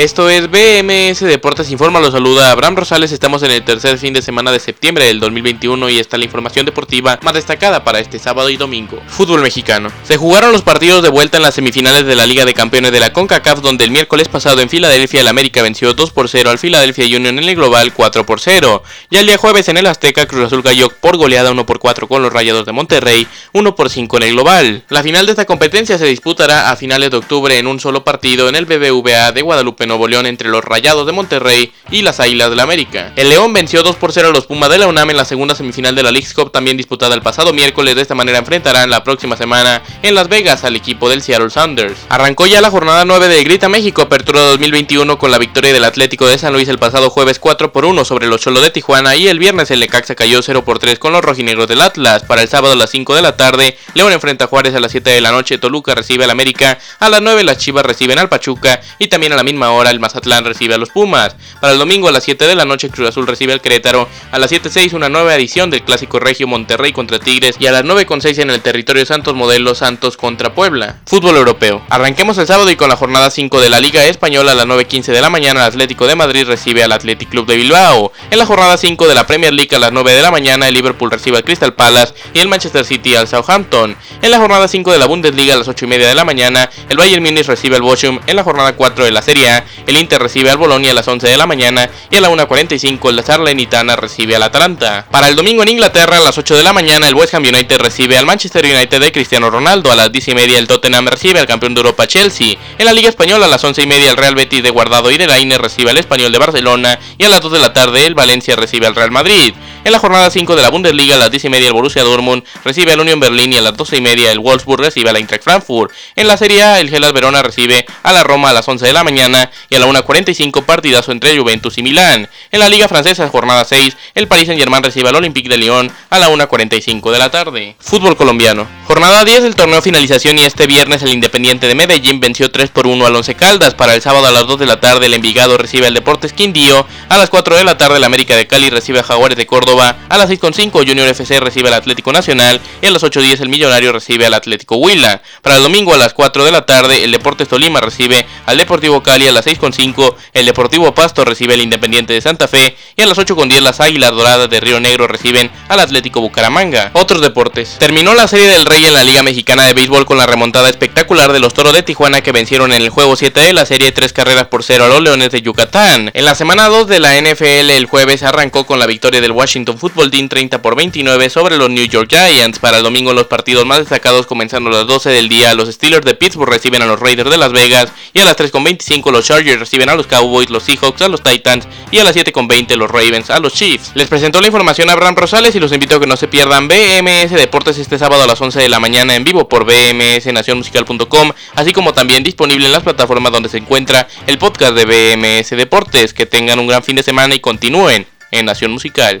Esto es BMS Deportes Informa, los saluda Abraham Rosales, estamos en el tercer fin de semana de septiembre del 2021 y está la información deportiva más destacada para este sábado y domingo. Fútbol mexicano. Se jugaron los partidos de vuelta en las semifinales de la Liga de Campeones de la CONCACAF donde el miércoles pasado en Filadelfia el América venció 2 por 0 al Philadelphia Union en el global 4 por 0. Y el día jueves en el Azteca Cruz Azul cayó por goleada 1 por 4 con los Rayados de Monterrey, 1 por 5 en el global. La final de esta competencia se disputará a finales de octubre en un solo partido en el BBVA de Guadalupe Nuevo León entre los Rayados de Monterrey y las Águilas de la América. El León venció 2 por 0 a los Pumas de la UNAM en la segunda semifinal de la League Cup también disputada el pasado miércoles. De esta manera enfrentarán la próxima semana en Las Vegas al equipo del Seattle Sounders. Arrancó ya la jornada 9 de Grita México Apertura 2021 con la victoria del Atlético de San Luis el pasado jueves 4 por 1 sobre los Cholos de Tijuana y el viernes el Lecaxa cayó 0 por 3 con los rojinegros del Atlas. Para el sábado a las 5 de la tarde, León enfrenta a Juárez a las 7 de la noche, Toluca recibe al América, a las 9 las Chivas reciben al Pachuca y también a la misma hora el Mazatlán recibe a los Pumas. Para el domingo a las 7 de la noche Cruz Azul recibe al Querétaro. A las 7.6 una nueva edición del Clásico Regio Monterrey contra Tigres. Y a las 9.6 en el territorio Santos Modelo Santos contra Puebla. Fútbol europeo. Arranquemos el sábado y con la jornada 5 de la Liga Española a las 9.15 de la mañana el Atlético de Madrid recibe al Athletic Club de Bilbao. En la jornada 5 de la Premier League a las 9 de la mañana el Liverpool recibe al Crystal Palace y el Manchester City al Southampton. En la jornada 5 de la Bundesliga a las 8 y media de la mañana el Bayern Munich recibe al Bochum. En la jornada 4 de la Serie A el Inter recibe al Bolonia a las 11 de la mañana y a la 1.45 la Sarlenitana recibe al Atalanta. Para el domingo en Inglaterra a las 8 de la mañana el West Ham United recibe al Manchester United de Cristiano Ronaldo. A las 10 y media el Tottenham recibe al campeón de Europa Chelsea. En la Liga Española a las 11 y media el Real Betis de Guardado y de Laine recibe al Español de Barcelona y a las 2 de la tarde el Valencia recibe al Real Madrid. En la jornada 5 de la Bundesliga a las 10 y media el Borussia Dortmund recibe al Union Berlin y a las 12 y media el Wolfsburg recibe al Eintracht Frankfurt. En la Serie A el Hellas Verona recibe a la Roma a las 11 de la mañana y a la 1.45 partidazo entre Juventus y Milán. En la Liga Francesa jornada 6 el Paris Saint Germain recibe al Olympique de Lyon a la 1.45 de la tarde. Fútbol colombiano. Jornada 10 del torneo finalización y este viernes el Independiente de Medellín venció 3 por 1 al Once Caldas. Para el sábado a las 2 de la tarde el Envigado recibe al Deportes Quindío. A las 4 de la tarde el América de Cali recibe a Jaguares de Córdoba. A las 6.5 Junior FC recibe al Atlético Nacional. Y a las 8.10 el Millonario recibe al Atlético Huila. Para el domingo a las 4 de la tarde el Deportes Tolima recibe al Deportivo Cali. A las 6.5 el Deportivo Pasto recibe al Independiente de Santa Fe. Y a las 8.10 las Águilas Doradas de Río Negro reciben al Atlético Bucaramanga. Otros deportes. Terminó la Serie del Rey en la Liga Mexicana de Béisbol con la remontada espectacular de los Toros de Tijuana que vencieron en el juego 7 de la serie 3 carreras por 0 a los Leones de Yucatán. En la semana 2 de la NFL el jueves arrancó con la victoria del Washington Football Team 30 por 29 sobre los New York Giants. Para el domingo los partidos más destacados comenzando a las 12 del día. Los Steelers de Pittsburgh reciben a los Raiders de Las Vegas y a las 3.25 los Chargers reciben a los Cowboys, los Seahawks a los Titans y a las 7.20 los Ravens a los Chiefs. Les presentó la información a Abraham Rosales y los invito a que no se pierdan BMS Deportes este sábado a las 11 de la mañana en vivo por bmsnacionmusical.com, así como también disponible en las plataformas donde se encuentra el podcast de BMS Deportes. Que tengan un gran fin de semana y continúen en Nación Musical.